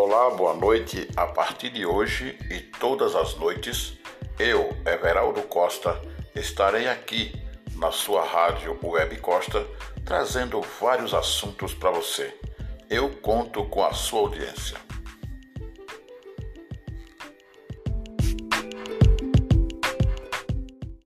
Olá, boa noite. A partir de hoje e todas as noites, eu, Everaldo Costa, estarei aqui na sua rádio Web Costa trazendo vários assuntos para você. Eu conto com a sua audiência.